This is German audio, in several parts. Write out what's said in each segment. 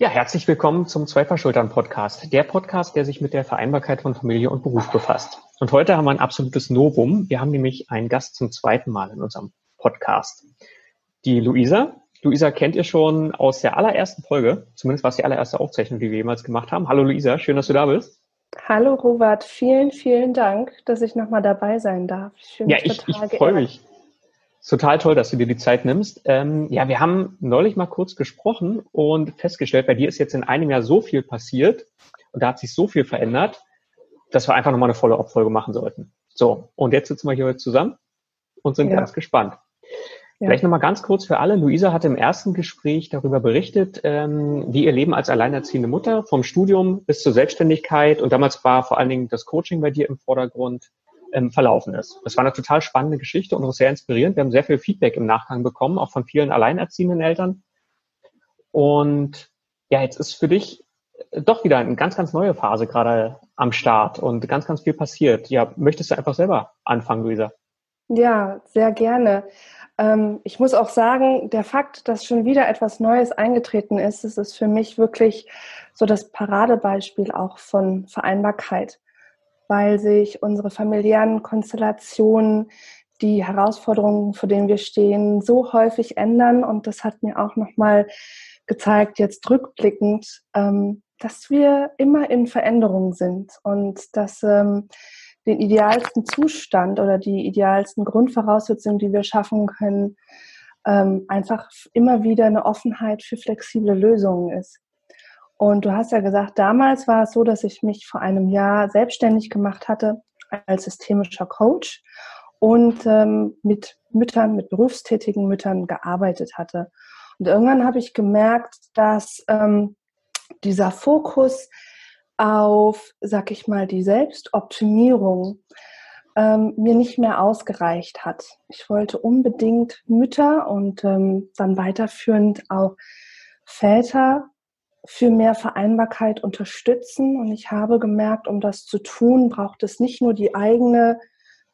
Ja, herzlich willkommen zum Zwei-Paar-Schultern-Podcast. Der Podcast, der sich mit der Vereinbarkeit von Familie und Beruf befasst. Und heute haben wir ein absolutes Novum. Wir haben nämlich einen Gast zum zweiten Mal in unserem Podcast. Die Luisa. Luisa kennt ihr schon aus der allerersten Folge. Zumindest war es die allererste Aufzeichnung, die wir jemals gemacht haben. Hallo Luisa, schön, dass du da bist. Hallo Robert, vielen, vielen Dank, dass ich nochmal dabei sein darf. Ich ja, ich, ich freue mich total toll, dass du dir die Zeit nimmst. Ähm, ja, wir haben neulich mal kurz gesprochen und festgestellt, bei dir ist jetzt in einem Jahr so viel passiert und da hat sich so viel verändert, dass wir einfach nochmal eine volle Abfolge machen sollten. So, und jetzt sitzen wir hier heute zusammen und sind ja. ganz gespannt. Ja. Vielleicht nochmal ganz kurz für alle. Luisa hat im ersten Gespräch darüber berichtet, ähm, wie ihr Leben als alleinerziehende Mutter vom Studium bis zur Selbstständigkeit und damals war vor allen Dingen das Coaching bei dir im Vordergrund, ähm, verlaufen ist. Das war eine total spannende Geschichte und auch sehr inspirierend. Wir haben sehr viel Feedback im Nachgang bekommen, auch von vielen alleinerziehenden Eltern. Und ja, jetzt ist für dich doch wieder eine ganz, ganz neue Phase gerade am Start und ganz, ganz viel passiert. Ja, möchtest du einfach selber anfangen, Luisa? Ja, sehr gerne. Ähm, ich muss auch sagen, der Fakt, dass schon wieder etwas Neues eingetreten ist, das ist für mich wirklich so das Paradebeispiel auch von Vereinbarkeit weil sich unsere familiären Konstellationen, die Herausforderungen, vor denen wir stehen, so häufig ändern. Und das hat mir auch nochmal gezeigt, jetzt rückblickend, ähm, dass wir immer in Veränderung sind und dass ähm, den idealsten Zustand oder die idealsten Grundvoraussetzungen, die wir schaffen können, ähm, einfach immer wieder eine Offenheit für flexible Lösungen ist. Und du hast ja gesagt, damals war es so, dass ich mich vor einem Jahr selbstständig gemacht hatte als systemischer Coach und ähm, mit Müttern, mit berufstätigen Müttern gearbeitet hatte. Und irgendwann habe ich gemerkt, dass ähm, dieser Fokus auf, sag ich mal, die Selbstoptimierung ähm, mir nicht mehr ausgereicht hat. Ich wollte unbedingt Mütter und ähm, dann weiterführend auch Väter für mehr Vereinbarkeit unterstützen. Und ich habe gemerkt, um das zu tun, braucht es nicht nur die eigene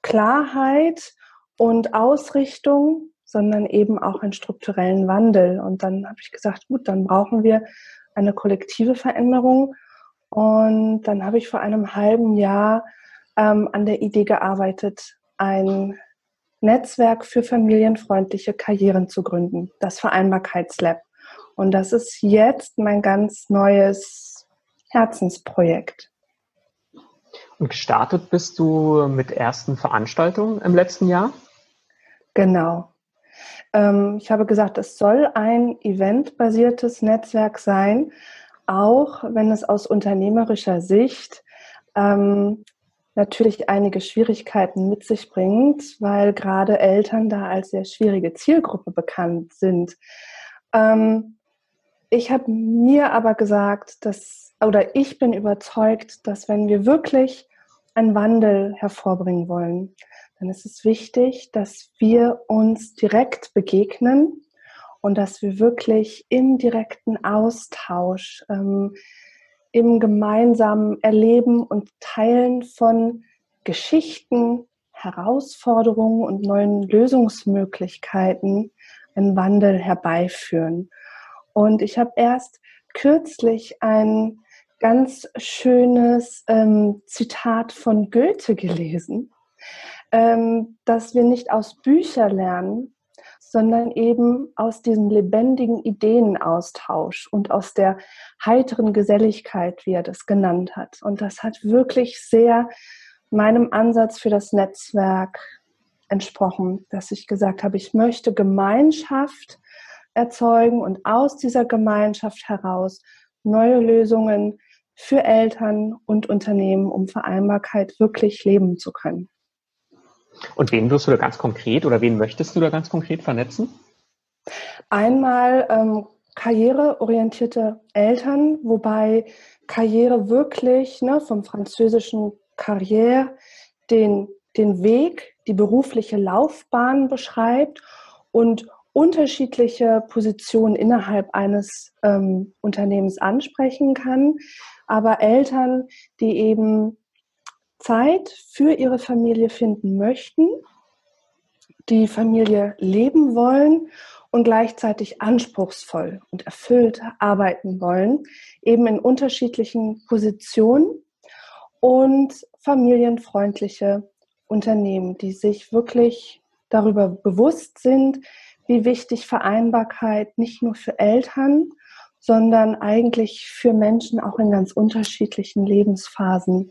Klarheit und Ausrichtung, sondern eben auch einen strukturellen Wandel. Und dann habe ich gesagt, gut, dann brauchen wir eine kollektive Veränderung. Und dann habe ich vor einem halben Jahr ähm, an der Idee gearbeitet, ein Netzwerk für familienfreundliche Karrieren zu gründen, das Vereinbarkeitslab. Und das ist jetzt mein ganz neues Herzensprojekt. Und gestartet bist du mit ersten Veranstaltungen im letzten Jahr? Genau. Ähm, ich habe gesagt, es soll ein eventbasiertes Netzwerk sein, auch wenn es aus unternehmerischer Sicht ähm, natürlich einige Schwierigkeiten mit sich bringt, weil gerade Eltern da als sehr schwierige Zielgruppe bekannt sind. Ähm, ich habe mir aber gesagt, dass, oder ich bin überzeugt, dass wenn wir wirklich einen Wandel hervorbringen wollen, dann ist es wichtig, dass wir uns direkt begegnen und dass wir wirklich im direkten Austausch, ähm, im gemeinsamen Erleben und Teilen von Geschichten, Herausforderungen und neuen Lösungsmöglichkeiten einen Wandel herbeiführen. Und ich habe erst kürzlich ein ganz schönes ähm, Zitat von Goethe gelesen, ähm, dass wir nicht aus Büchern lernen, sondern eben aus diesem lebendigen Ideenaustausch und aus der heiteren Geselligkeit, wie er das genannt hat. Und das hat wirklich sehr meinem Ansatz für das Netzwerk entsprochen, dass ich gesagt habe, ich möchte Gemeinschaft erzeugen und aus dieser Gemeinschaft heraus neue Lösungen für Eltern und Unternehmen, um Vereinbarkeit wirklich leben zu können. Und wen wirst du da ganz konkret oder wen möchtest du da ganz konkret vernetzen? Einmal ähm, karriereorientierte Eltern, wobei Karriere wirklich ne, vom französischen Karriere den, den Weg, die berufliche Laufbahn beschreibt und unterschiedliche Positionen innerhalb eines ähm, Unternehmens ansprechen kann, aber Eltern, die eben Zeit für ihre Familie finden möchten, die Familie leben wollen und gleichzeitig anspruchsvoll und erfüllt arbeiten wollen, eben in unterschiedlichen Positionen und familienfreundliche Unternehmen, die sich wirklich darüber bewusst sind, wie wichtig Vereinbarkeit nicht nur für Eltern, sondern eigentlich für Menschen auch in ganz unterschiedlichen Lebensphasen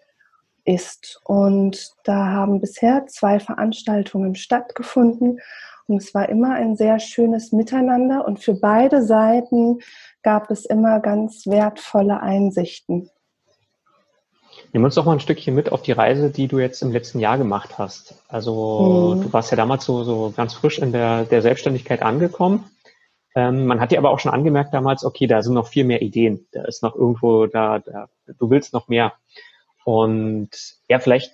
ist. Und da haben bisher zwei Veranstaltungen stattgefunden und es war immer ein sehr schönes Miteinander und für beide Seiten gab es immer ganz wertvolle Einsichten. Nimm uns doch mal ein Stückchen mit auf die Reise, die du jetzt im letzten Jahr gemacht hast. Also mhm. du warst ja damals so, so ganz frisch in der, der Selbstständigkeit angekommen. Ähm, man hat dir aber auch schon angemerkt damals, okay, da sind noch viel mehr Ideen. Da ist noch irgendwo, da, da du willst noch mehr. Und ja, vielleicht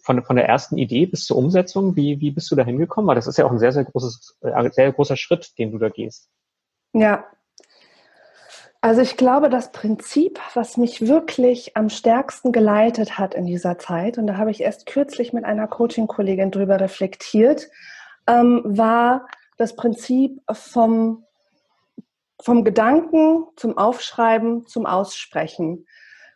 von, von der ersten Idee bis zur Umsetzung, wie, wie bist du da hingekommen? Weil das ist ja auch ein sehr, sehr großes, äh, sehr großer Schritt, den du da gehst. Ja, also ich glaube, das Prinzip, was mich wirklich am stärksten geleitet hat in dieser Zeit, und da habe ich erst kürzlich mit einer Coaching-Kollegin drüber reflektiert, ähm, war das Prinzip vom, vom Gedanken zum Aufschreiben zum Aussprechen.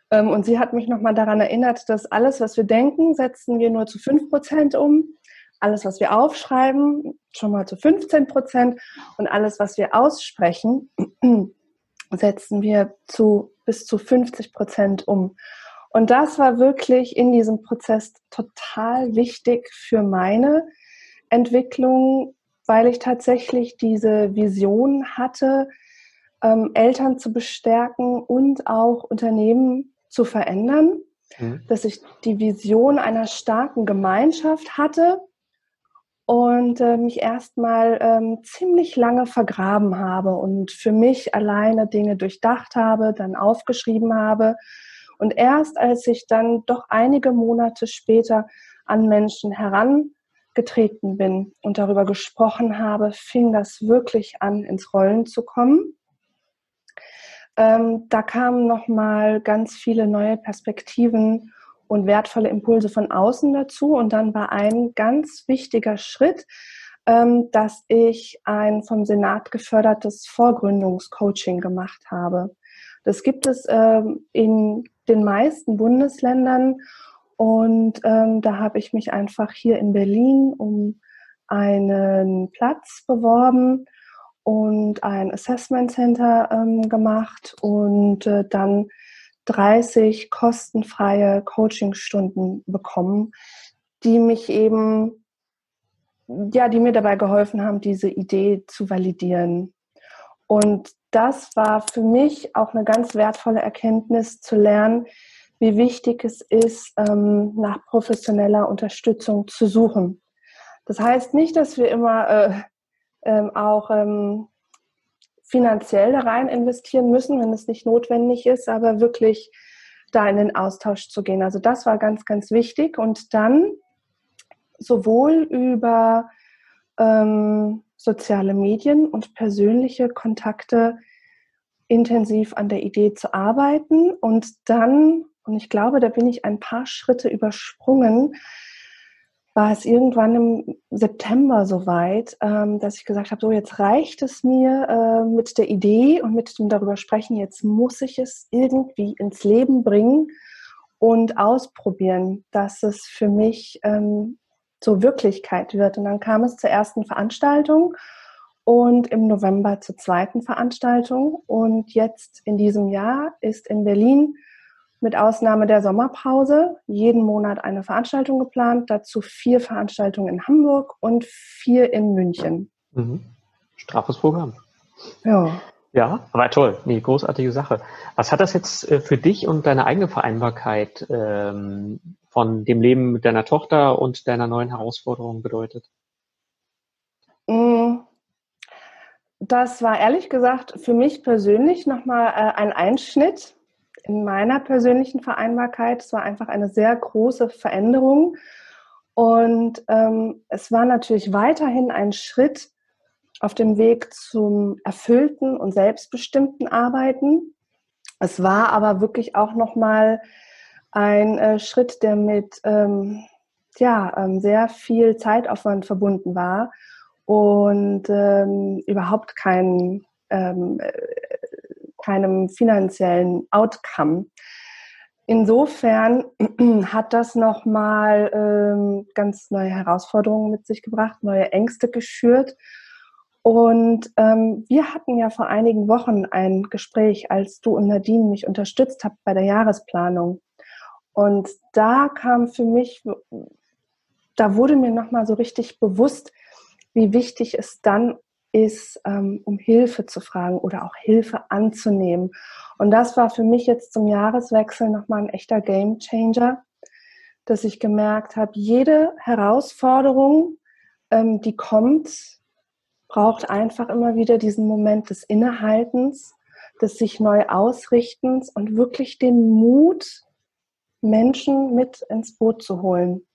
Ähm, und sie hat mich nochmal daran erinnert, dass alles, was wir denken, setzen wir nur zu 5% um. Alles, was wir aufschreiben, schon mal zu 15 Prozent. Und alles, was wir aussprechen, setzen wir zu bis zu 50 Prozent um. Und das war wirklich in diesem Prozess total wichtig für meine Entwicklung, weil ich tatsächlich diese Vision hatte, ähm, Eltern zu bestärken und auch Unternehmen zu verändern, mhm. dass ich die Vision einer starken Gemeinschaft hatte, und äh, mich erstmal ähm, ziemlich lange vergraben habe und für mich alleine Dinge durchdacht habe, dann aufgeschrieben habe. Und erst als ich dann doch einige Monate später an Menschen herangetreten bin und darüber gesprochen habe, fing das wirklich an, ins Rollen zu kommen. Ähm, da kamen nochmal ganz viele neue Perspektiven und wertvolle Impulse von außen dazu. Und dann war ein ganz wichtiger Schritt, ähm, dass ich ein vom Senat gefördertes Vorgründungscoaching gemacht habe. Das gibt es ähm, in den meisten Bundesländern und ähm, da habe ich mich einfach hier in Berlin um einen Platz beworben und ein Assessment Center ähm, gemacht und äh, dann 30 kostenfreie Coachingstunden bekommen, die mich eben, ja, die mir dabei geholfen haben, diese Idee zu validieren. Und das war für mich auch eine ganz wertvolle Erkenntnis zu lernen, wie wichtig es ist, ähm, nach professioneller Unterstützung zu suchen. Das heißt nicht, dass wir immer äh, ähm, auch ähm, finanziell da rein investieren müssen, wenn es nicht notwendig ist, aber wirklich da in den Austausch zu gehen. Also das war ganz, ganz wichtig. Und dann sowohl über ähm, soziale Medien und persönliche Kontakte intensiv an der Idee zu arbeiten und dann, und ich glaube, da bin ich ein paar Schritte übersprungen, war es irgendwann im September soweit, ähm, dass ich gesagt habe, so jetzt reicht es mir äh, mit der Idee und mit dem darüber sprechen, jetzt muss ich es irgendwie ins Leben bringen und ausprobieren, dass es für mich ähm, zur Wirklichkeit wird. Und dann kam es zur ersten Veranstaltung und im November zur zweiten Veranstaltung. Und jetzt in diesem Jahr ist in Berlin mit Ausnahme der Sommerpause jeden Monat eine Veranstaltung geplant, dazu vier Veranstaltungen in Hamburg und vier in München. Mhm. Straffes Programm. Ja. Ja, aber toll. Nee, großartige Sache. Was hat das jetzt äh, für dich und deine eigene Vereinbarkeit ähm, von dem Leben mit deiner Tochter und deiner neuen Herausforderung bedeutet? Mm. Das war ehrlich gesagt für mich persönlich nochmal äh, ein Einschnitt, in meiner persönlichen Vereinbarkeit. Es war einfach eine sehr große Veränderung. Und ähm, es war natürlich weiterhin ein Schritt auf dem Weg zum erfüllten und selbstbestimmten Arbeiten. Es war aber wirklich auch nochmal ein äh, Schritt, der mit ähm, ja, ähm, sehr viel Zeitaufwand verbunden war und ähm, überhaupt kein, ähm, äh, keinem finanziellen Outcome. Insofern hat das nochmal ähm, ganz neue Herausforderungen mit sich gebracht, neue Ängste geschürt. Und ähm, wir hatten ja vor einigen Wochen ein Gespräch, als du und Nadine mich unterstützt habt bei der Jahresplanung. Und da kam für mich, da wurde mir nochmal so richtig bewusst, wie wichtig es dann ist, ähm, um Hilfe zu fragen oder auch Hilfe anzunehmen. Und das war für mich jetzt zum Jahreswechsel nochmal ein echter Game Changer, dass ich gemerkt habe, jede Herausforderung, ähm, die kommt, braucht einfach immer wieder diesen Moment des Innehaltens, des sich neu Ausrichtens und wirklich den Mut, Menschen mit ins Boot zu holen.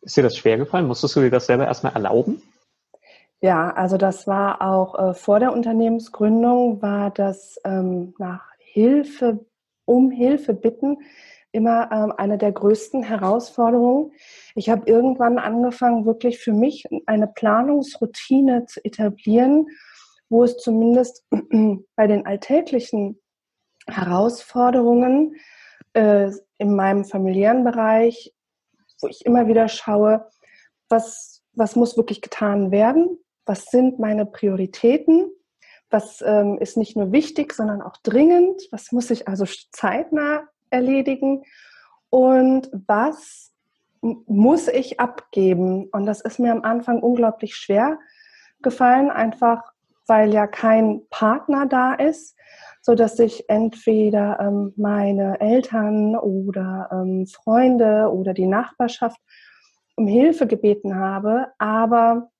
Ist dir das schwer gefallen? Musstest du dir das selber erstmal erlauben? Ja, also das war auch äh, vor der Unternehmensgründung, war das ähm, nach Hilfe, um Hilfe bitten, immer ähm, eine der größten Herausforderungen. Ich habe irgendwann angefangen, wirklich für mich eine Planungsroutine zu etablieren, wo es zumindest bei den alltäglichen Herausforderungen äh, in meinem familiären Bereich, wo ich immer wieder schaue, was, was muss wirklich getan werden, was sind meine Prioritäten, was ähm, ist nicht nur wichtig, sondern auch dringend, was muss ich also zeitnah erledigen? Und was muss ich abgeben. Und das ist mir am Anfang unglaublich schwer gefallen, einfach weil ja kein Partner da ist, so dass ich entweder ähm, meine Eltern oder ähm, Freunde oder die Nachbarschaft um Hilfe gebeten habe, aber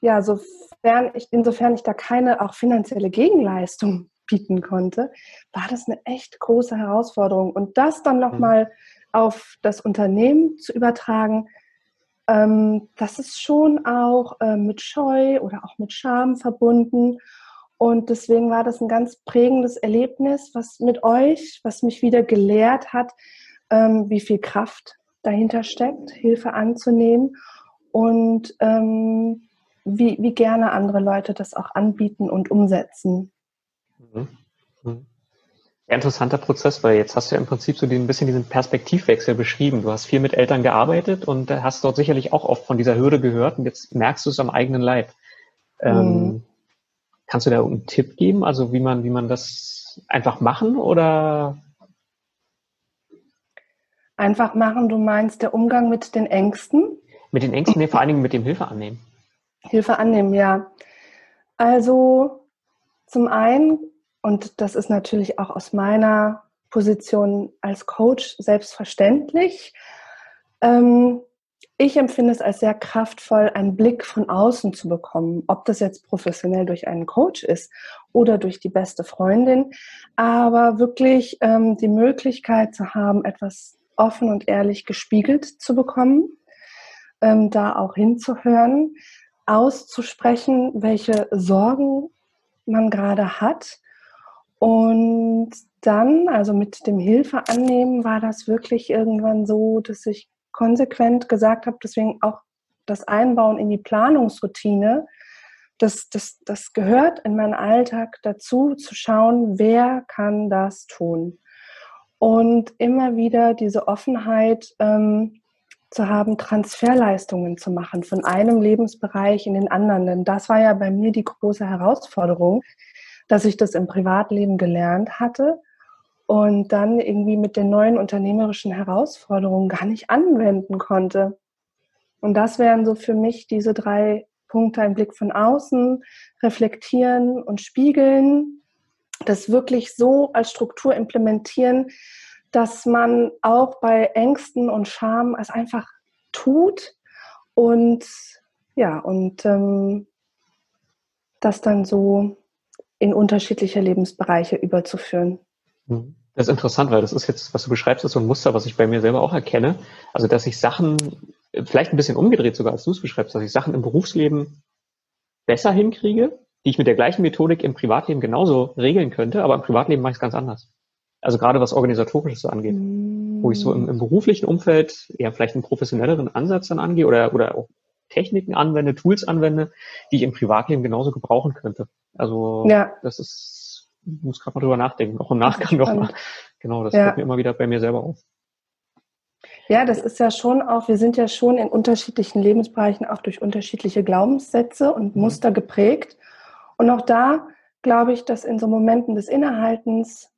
ja, sofern ich, insofern ich da keine auch finanzielle Gegenleistung bieten konnte, war das eine echt große Herausforderung. Und das dann nochmal mhm. auf das Unternehmen zu übertragen, ähm, das ist schon auch äh, mit Scheu oder auch mit Scham verbunden. Und deswegen war das ein ganz prägendes Erlebnis, was mit euch, was mich wieder gelehrt hat, ähm, wie viel Kraft dahinter steckt, Hilfe anzunehmen und ähm, wie, wie gerne andere Leute das auch anbieten und umsetzen. Mhm. Mhm. interessanter Prozess, weil jetzt hast du ja im Prinzip so ein bisschen diesen Perspektivwechsel beschrieben. Du hast viel mit Eltern gearbeitet und hast dort sicherlich auch oft von dieser Hürde gehört und jetzt merkst du es am eigenen Leib. Ähm, mhm. Kannst du da einen Tipp geben, also wie man, wie man das einfach machen oder? Einfach machen, du meinst der Umgang mit den Ängsten? Mit den Ängsten, vor allen Dingen mit dem Hilfe annehmen. Hilfe annehmen, ja. Also zum einen, und das ist natürlich auch aus meiner Position als Coach selbstverständlich, ähm, ich empfinde es als sehr kraftvoll, einen Blick von außen zu bekommen, ob das jetzt professionell durch einen Coach ist oder durch die beste Freundin, aber wirklich ähm, die Möglichkeit zu haben, etwas offen und ehrlich gespiegelt zu bekommen ähm, da auch hinzuhören, auszusprechen, welche Sorgen man gerade hat. Und dann, also mit dem Hilfe annehmen, war das wirklich irgendwann so, dass ich konsequent gesagt habe, deswegen auch das Einbauen in die Planungsroutine, das, das, das gehört in meinen Alltag dazu, zu schauen, wer kann das tun. Und immer wieder diese Offenheit, ähm, zu haben, Transferleistungen zu machen von einem Lebensbereich in den anderen. Denn das war ja bei mir die große Herausforderung, dass ich das im Privatleben gelernt hatte und dann irgendwie mit den neuen unternehmerischen Herausforderungen gar nicht anwenden konnte. Und das wären so für mich diese drei Punkte, ein Blick von außen, reflektieren und spiegeln, das wirklich so als Struktur implementieren, dass man auch bei Ängsten und Scham es einfach tut und ja, und ähm, das dann so in unterschiedliche Lebensbereiche überzuführen. Mhm. Das ist interessant, weil das ist jetzt, was du beschreibst, ist so ein Muster, was ich bei mir selber auch erkenne. Also, dass ich Sachen, vielleicht ein bisschen umgedreht sogar, als du es beschreibst, dass ich Sachen im Berufsleben besser hinkriege, die ich mit der gleichen Methodik im Privatleben genauso regeln könnte, aber im Privatleben mache ich es ganz anders. Also gerade was Organisatorisches angeht. Mm. Wo ich so im, im, beruflichen Umfeld eher vielleicht einen professionelleren Ansatz dann angehe oder, oder auch Techniken anwende, Tools anwende, die ich im Privatleben genauso gebrauchen könnte. Also ja. das ist, ich muss gerade mal drüber nachdenken, auch im Nachgang nochmal. Genau, das ja. fällt mir immer wieder bei mir selber auf. Ja, das ist ja schon auch, wir sind ja schon in unterschiedlichen Lebensbereichen auch durch unterschiedliche Glaubenssätze und mhm. Muster geprägt. Und auch da glaube ich, dass in so Momenten des Innehaltens,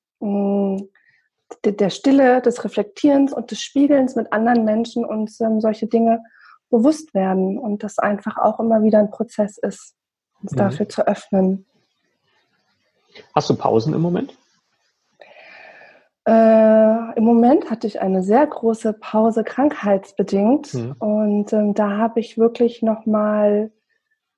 der Stille, des Reflektierens und des Spiegelns mit anderen Menschen uns ähm, solche Dinge bewusst werden und das einfach auch immer wieder ein Prozess ist, uns mhm. dafür zu öffnen. Hast du Pausen im Moment? Äh, Im Moment hatte ich eine sehr große Pause krankheitsbedingt mhm. und ähm, da habe ich wirklich nochmal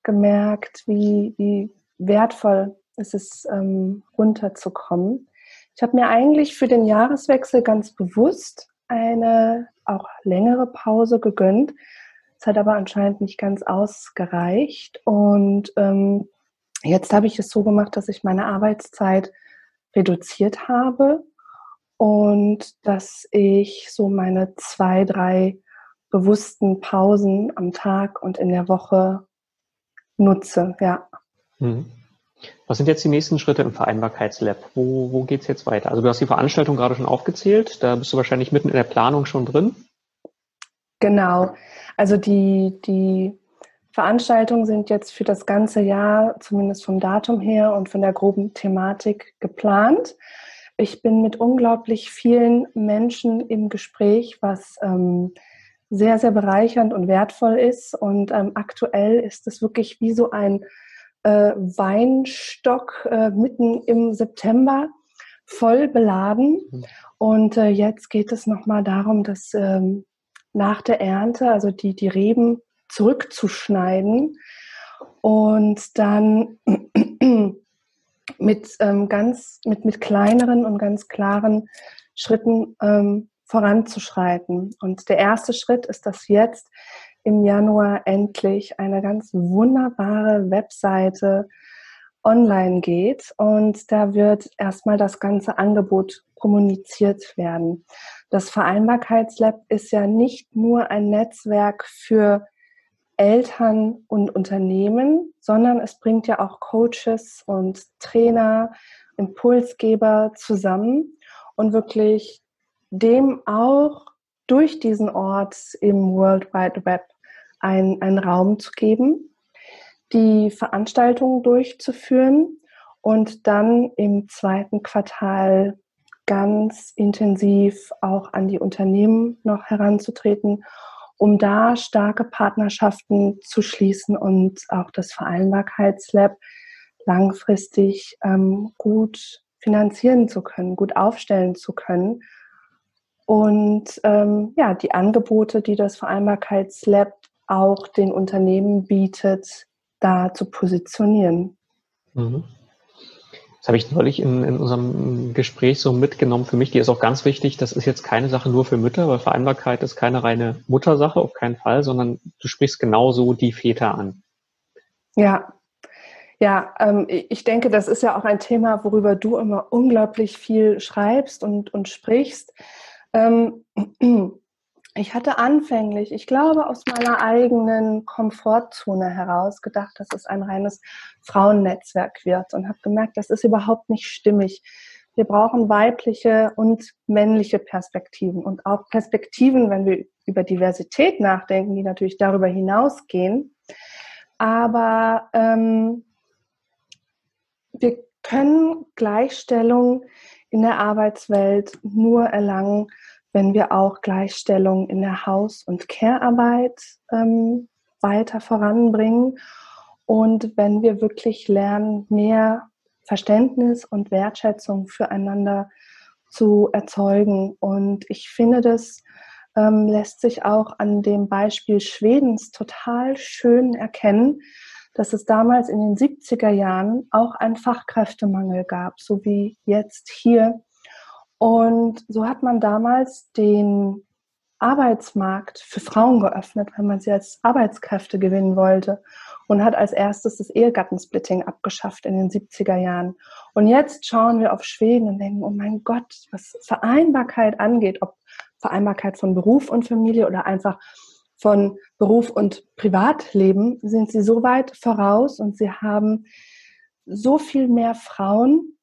gemerkt, wie, wie wertvoll es ist, ähm, runterzukommen. Ich habe mir eigentlich für den Jahreswechsel ganz bewusst eine auch längere Pause gegönnt. Es hat aber anscheinend nicht ganz ausgereicht und ähm, jetzt habe ich es so gemacht, dass ich meine Arbeitszeit reduziert habe und dass ich so meine zwei, drei bewussten Pausen am Tag und in der Woche nutze, ja. Mhm. Was sind jetzt die nächsten Schritte im Vereinbarkeitslab? Wo, wo geht es jetzt weiter? Also du hast die Veranstaltung gerade schon aufgezählt, da bist du wahrscheinlich mitten in der Planung schon drin. Genau. Also die, die Veranstaltungen sind jetzt für das ganze Jahr, zumindest vom Datum her und von der groben Thematik geplant. Ich bin mit unglaublich vielen Menschen im Gespräch, was ähm, sehr, sehr bereichernd und wertvoll ist. Und ähm, aktuell ist es wirklich wie so ein äh, Weinstock äh, mitten im September voll beladen. Und äh, jetzt geht es nochmal darum, dass ähm, nach der Ernte, also die, die Reben zurückzuschneiden und dann mit ähm, ganz mit, mit kleineren und ganz klaren Schritten ähm, voranzuschreiten. Und der erste Schritt ist, dass jetzt im Januar endlich eine ganz wunderbare Webseite online geht und da wird erstmal das ganze Angebot kommuniziert werden. Das Vereinbarkeitslab ist ja nicht nur ein Netzwerk für Eltern und Unternehmen, sondern es bringt ja auch Coaches und Trainer, Impulsgeber zusammen und wirklich dem auch durch diesen Ort im World Wide Web einen Raum zu geben, die Veranstaltungen durchzuführen und dann im zweiten Quartal ganz intensiv auch an die Unternehmen noch heranzutreten um da starke Partnerschaften zu schließen und auch das Vereinbarkeitslab langfristig ähm, gut finanzieren zu können, gut aufstellen zu können. Und ähm, ja, die Angebote, die das Vereinbarkeitslab auch den Unternehmen bietet, da zu positionieren. Mhm. Das habe ich neulich in, in unserem Gespräch so mitgenommen. Für mich, die ist auch ganz wichtig. Das ist jetzt keine Sache nur für Mütter, weil Vereinbarkeit ist keine reine Muttersache, auf keinen Fall, sondern du sprichst genauso die Väter an. Ja, ja, ähm, ich denke, das ist ja auch ein Thema, worüber du immer unglaublich viel schreibst und, und sprichst. Ähm, ich hatte anfänglich, ich glaube, aus meiner eigenen Komfortzone heraus gedacht, dass es ein reines Frauennetzwerk wird und habe gemerkt, das ist überhaupt nicht stimmig. Wir brauchen weibliche und männliche Perspektiven und auch Perspektiven, wenn wir über Diversität nachdenken, die natürlich darüber hinausgehen. Aber ähm, wir können Gleichstellung in der Arbeitswelt nur erlangen, wenn wir auch Gleichstellung in der Haus- und Care-Arbeit ähm, weiter voranbringen und wenn wir wirklich lernen, mehr Verständnis und Wertschätzung füreinander zu erzeugen. Und ich finde, das ähm, lässt sich auch an dem Beispiel Schwedens total schön erkennen, dass es damals in den 70er Jahren auch einen Fachkräftemangel gab, so wie jetzt hier und so hat man damals den Arbeitsmarkt für Frauen geöffnet, wenn man sie als Arbeitskräfte gewinnen wollte und hat als erstes das Ehegattensplitting abgeschafft in den 70er Jahren. Und jetzt schauen wir auf Schweden und denken, oh mein Gott, was Vereinbarkeit angeht, ob Vereinbarkeit von Beruf und Familie oder einfach von Beruf und Privatleben sind sie so weit voraus und sie haben so viel mehr Frauen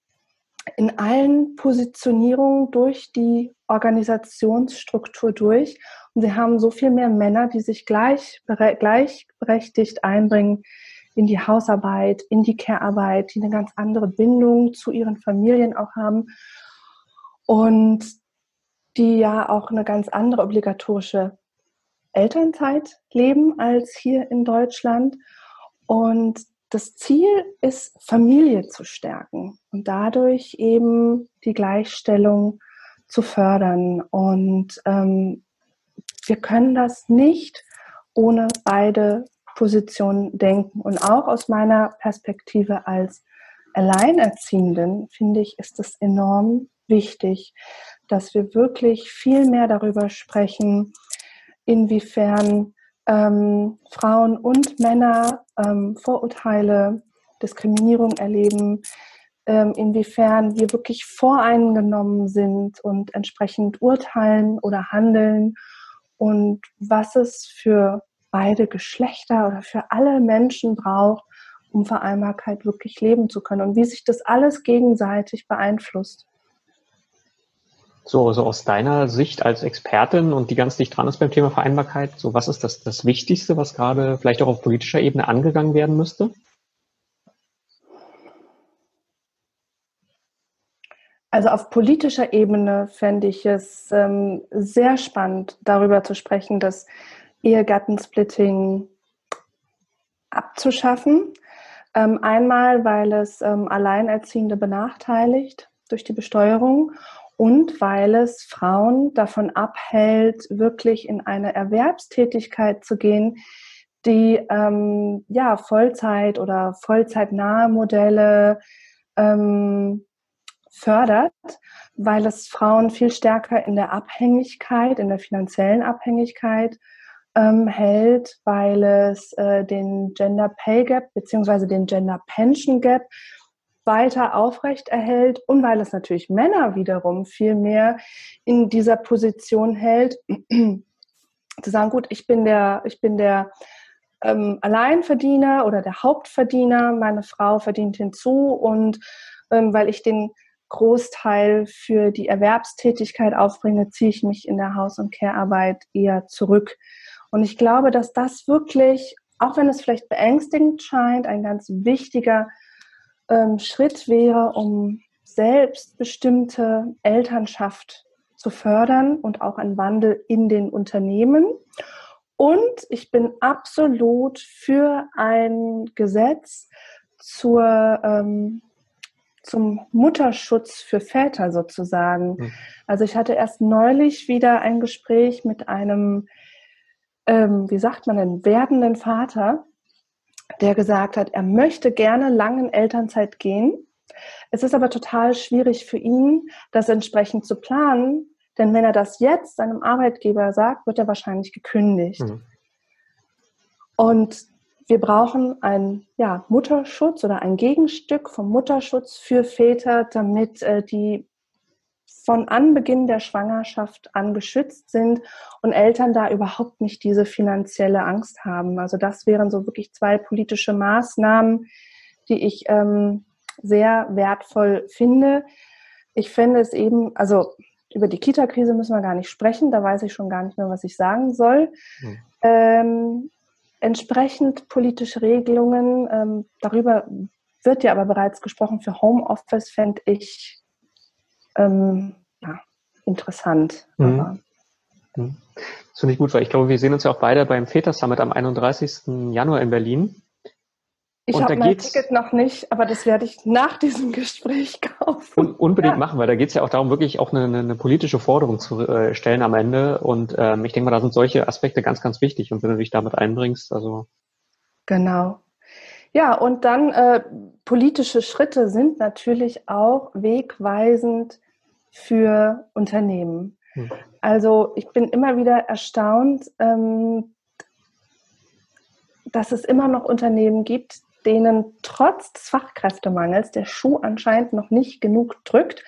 in allen Positionierungen durch die Organisationsstruktur durch. Und sie haben so viel mehr Männer, die sich gleich, gleichberechtigt einbringen in die Hausarbeit, in die Care-Arbeit, die eine ganz andere Bindung zu ihren Familien auch haben und die ja auch eine ganz andere obligatorische Elternzeit leben als hier in Deutschland. Und das Ziel ist, Familie zu stärken und dadurch eben die Gleichstellung zu fördern. Und ähm, wir können das nicht ohne beide Positionen denken. Und auch aus meiner Perspektive als Alleinerziehenden finde ich, ist es enorm wichtig, dass wir wirklich viel mehr darüber sprechen, inwiefern ähm, Frauen und Männer ähm, Vorurteile, Diskriminierung erleben, ähm, inwiefern wir wirklich voreingenommen sind und entsprechend urteilen oder handeln und was es für beide Geschlechter oder für alle Menschen braucht, um Vereinbarkeit wirklich leben zu können und wie sich das alles gegenseitig beeinflusst. So, also aus deiner Sicht als Expertin und die ganz dicht dran ist beim Thema Vereinbarkeit, so was ist das, das Wichtigste, was gerade vielleicht auch auf politischer Ebene angegangen werden müsste? Also auf politischer Ebene fände ich es ähm, sehr spannend, darüber zu sprechen, dass Ehegattensplitting abzuschaffen. Ähm, einmal, weil es ähm, Alleinerziehende benachteiligt durch die Besteuerung und weil es Frauen davon abhält, wirklich in eine Erwerbstätigkeit zu gehen, die ähm, ja Vollzeit oder Vollzeitnahe Modelle ähm, fördert, weil es Frauen viel stärker in der Abhängigkeit, in der finanziellen Abhängigkeit ähm, hält, weil es äh, den Gender Pay Gap beziehungsweise den Gender Pension Gap weiter aufrecht erhält und weil es natürlich Männer wiederum viel mehr in dieser Position hält, zu sagen, gut, ich bin der, ich bin der ähm, Alleinverdiener oder der Hauptverdiener, meine Frau verdient hinzu und ähm, weil ich den Großteil für die Erwerbstätigkeit aufbringe, ziehe ich mich in der Haus- und Care-Arbeit eher zurück. Und ich glaube, dass das wirklich, auch wenn es vielleicht beängstigend scheint, ein ganz wichtiger ähm, Schritt wäre, um selbstbestimmte Elternschaft zu fördern und auch einen Wandel in den Unternehmen. Und ich bin absolut für ein Gesetz zur, ähm, zum Mutterschutz für Väter sozusagen. Mhm. Also ich hatte erst neulich wieder ein Gespräch mit einem, ähm, wie sagt man denn, werdenden Vater, der gesagt hat, er möchte gerne lange in Elternzeit gehen. Es ist aber total schwierig für ihn, das entsprechend zu planen, denn wenn er das jetzt seinem Arbeitgeber sagt, wird er wahrscheinlich gekündigt. Mhm. Und wir brauchen einen ja, Mutterschutz oder ein Gegenstück vom Mutterschutz für Väter, damit äh, die von Anbeginn der Schwangerschaft an geschützt sind und Eltern da überhaupt nicht diese finanzielle Angst haben. Also das wären so wirklich zwei politische Maßnahmen, die ich ähm, sehr wertvoll finde. Ich finde es eben, also über die Kita-Krise müssen wir gar nicht sprechen, da weiß ich schon gar nicht mehr, was ich sagen soll. Hm. Ähm, entsprechend politische Regelungen, ähm, darüber wird ja aber bereits gesprochen, für Homeoffice fände ich ähm, ja, interessant. Mhm. Mhm. Das finde ich gut, weil ich glaube, wir sehen uns ja auch beide beim Väter Summit am 31. Januar in Berlin. Ich habe mein Ticket noch nicht, aber das werde ich nach diesem Gespräch kaufen. Un unbedingt ja. machen, weil da geht es ja auch darum, wirklich auch eine, eine politische Forderung zu äh, stellen am Ende. Und ähm, ich denke mal, da sind solche Aspekte ganz, ganz wichtig. Und wenn du dich damit einbringst, also. Genau. Ja, und dann äh, politische Schritte sind natürlich auch wegweisend für Unternehmen. Hm. Also ich bin immer wieder erstaunt, ähm, dass es immer noch Unternehmen gibt, denen trotz des Fachkräftemangels der Schuh anscheinend noch nicht genug drückt,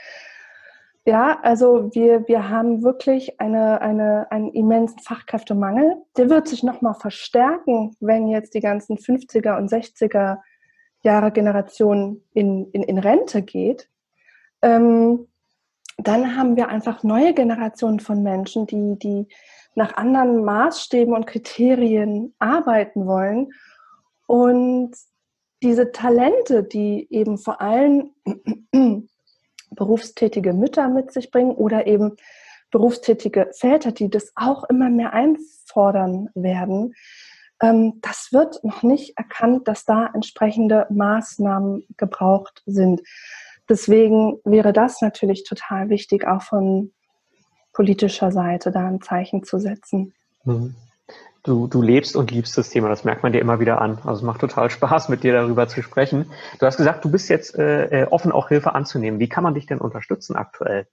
Ja, also wir, wir haben wirklich eine, eine, einen immensen Fachkräftemangel. Der wird sich nochmal verstärken, wenn jetzt die ganzen 50er und 60er Jahre Generation in, in, in Rente geht. Ähm, dann haben wir einfach neue Generationen von Menschen, die, die nach anderen Maßstäben und Kriterien arbeiten wollen. Und diese Talente, die eben vor allem berufstätige Mütter mit sich bringen oder eben berufstätige Väter, die das auch immer mehr einfordern werden, ähm, das wird noch nicht erkannt, dass da entsprechende Maßnahmen gebraucht sind. Deswegen wäre das natürlich total wichtig, auch von politischer Seite da ein Zeichen zu setzen. Mhm. Du, du lebst und liebst das Thema, das merkt man dir immer wieder an. Also es macht total Spaß, mit dir darüber zu sprechen. Du hast gesagt, du bist jetzt äh, äh offen, auch Hilfe anzunehmen. Wie kann man dich denn unterstützen aktuell?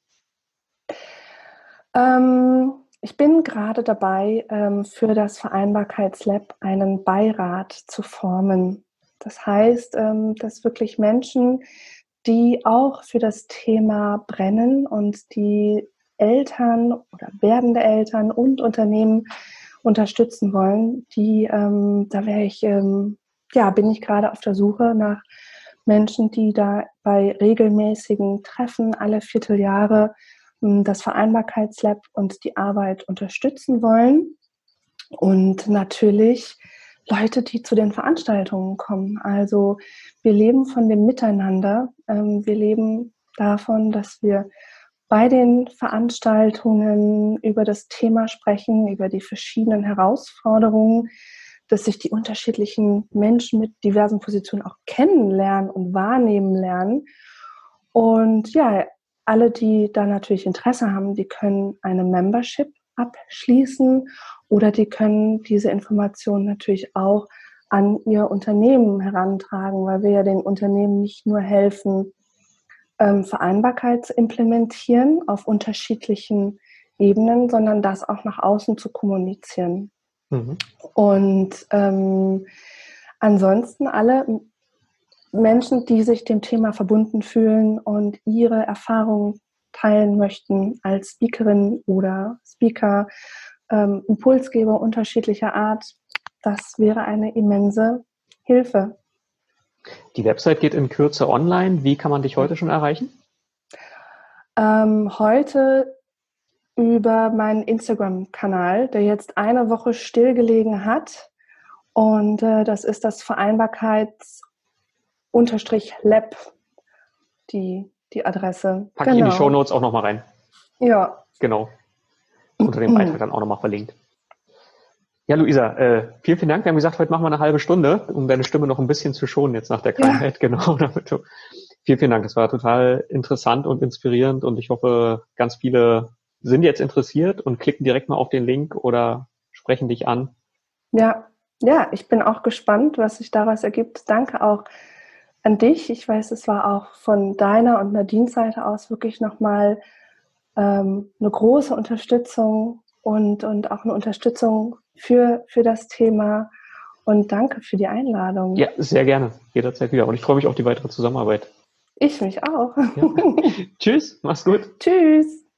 Ähm, ich bin gerade dabei, ähm, für das Vereinbarkeitslab einen Beirat zu formen. Das heißt, ähm, dass wirklich Menschen, die auch für das Thema brennen und die Eltern oder werdende Eltern und Unternehmen unterstützen wollen, die, ähm, da wäre ich, ähm, ja, bin ich gerade auf der Suche nach Menschen, die da bei regelmäßigen Treffen alle Vierteljahre ähm, das Vereinbarkeitslab und die Arbeit unterstützen wollen. Und natürlich Leute, die zu den Veranstaltungen kommen. Also wir leben von dem Miteinander. Ähm, wir leben davon, dass wir bei den Veranstaltungen über das Thema sprechen, über die verschiedenen Herausforderungen, dass sich die unterschiedlichen Menschen mit diversen Positionen auch kennenlernen und wahrnehmen lernen. Und ja, alle, die da natürlich Interesse haben, die können eine Membership abschließen oder die können diese Informationen natürlich auch an ihr Unternehmen herantragen, weil wir ja den Unternehmen nicht nur helfen, ähm, Vereinbarkeit zu implementieren auf unterschiedlichen Ebenen, sondern das auch nach außen zu kommunizieren. Mhm. Und ähm, ansonsten alle Menschen, die sich dem Thema verbunden fühlen und ihre Erfahrungen teilen möchten als Speakerin oder Speaker, ähm, Impulsgeber unterschiedlicher Art, das wäre eine immense Hilfe. Die Website geht in Kürze online. Wie kann man dich heute schon erreichen? Ähm, heute über meinen Instagram-Kanal, der jetzt eine Woche stillgelegen hat. Und äh, das ist das Vereinbarkeits-Lab, die, die Adresse. Packe genau. ich in die genau. Show Notes auch nochmal rein. Ja. Genau. Unter dem Beitrag dann auch nochmal verlinkt. Ja, Luisa, äh, vielen, vielen Dank. Wir haben gesagt, heute machen wir eine halbe Stunde, um deine Stimme noch ein bisschen zu schonen jetzt nach der Krankheit. Ja. Genau. Damit du, vielen, vielen Dank. Das war total interessant und inspirierend und ich hoffe, ganz viele sind jetzt interessiert und klicken direkt mal auf den Link oder sprechen dich an. Ja, ja, ich bin auch gespannt, was sich daraus ergibt. Danke auch an dich. Ich weiß, es war auch von deiner und Nadines Seite aus wirklich nochmal ähm, eine große Unterstützung und, und auch eine Unterstützung für, für das Thema. Und danke für die Einladung. Ja, sehr gerne. Jederzeit wieder. Und ich freue mich auf die weitere Zusammenarbeit. Ich mich auch. Ja. Tschüss, mach's gut. Tschüss.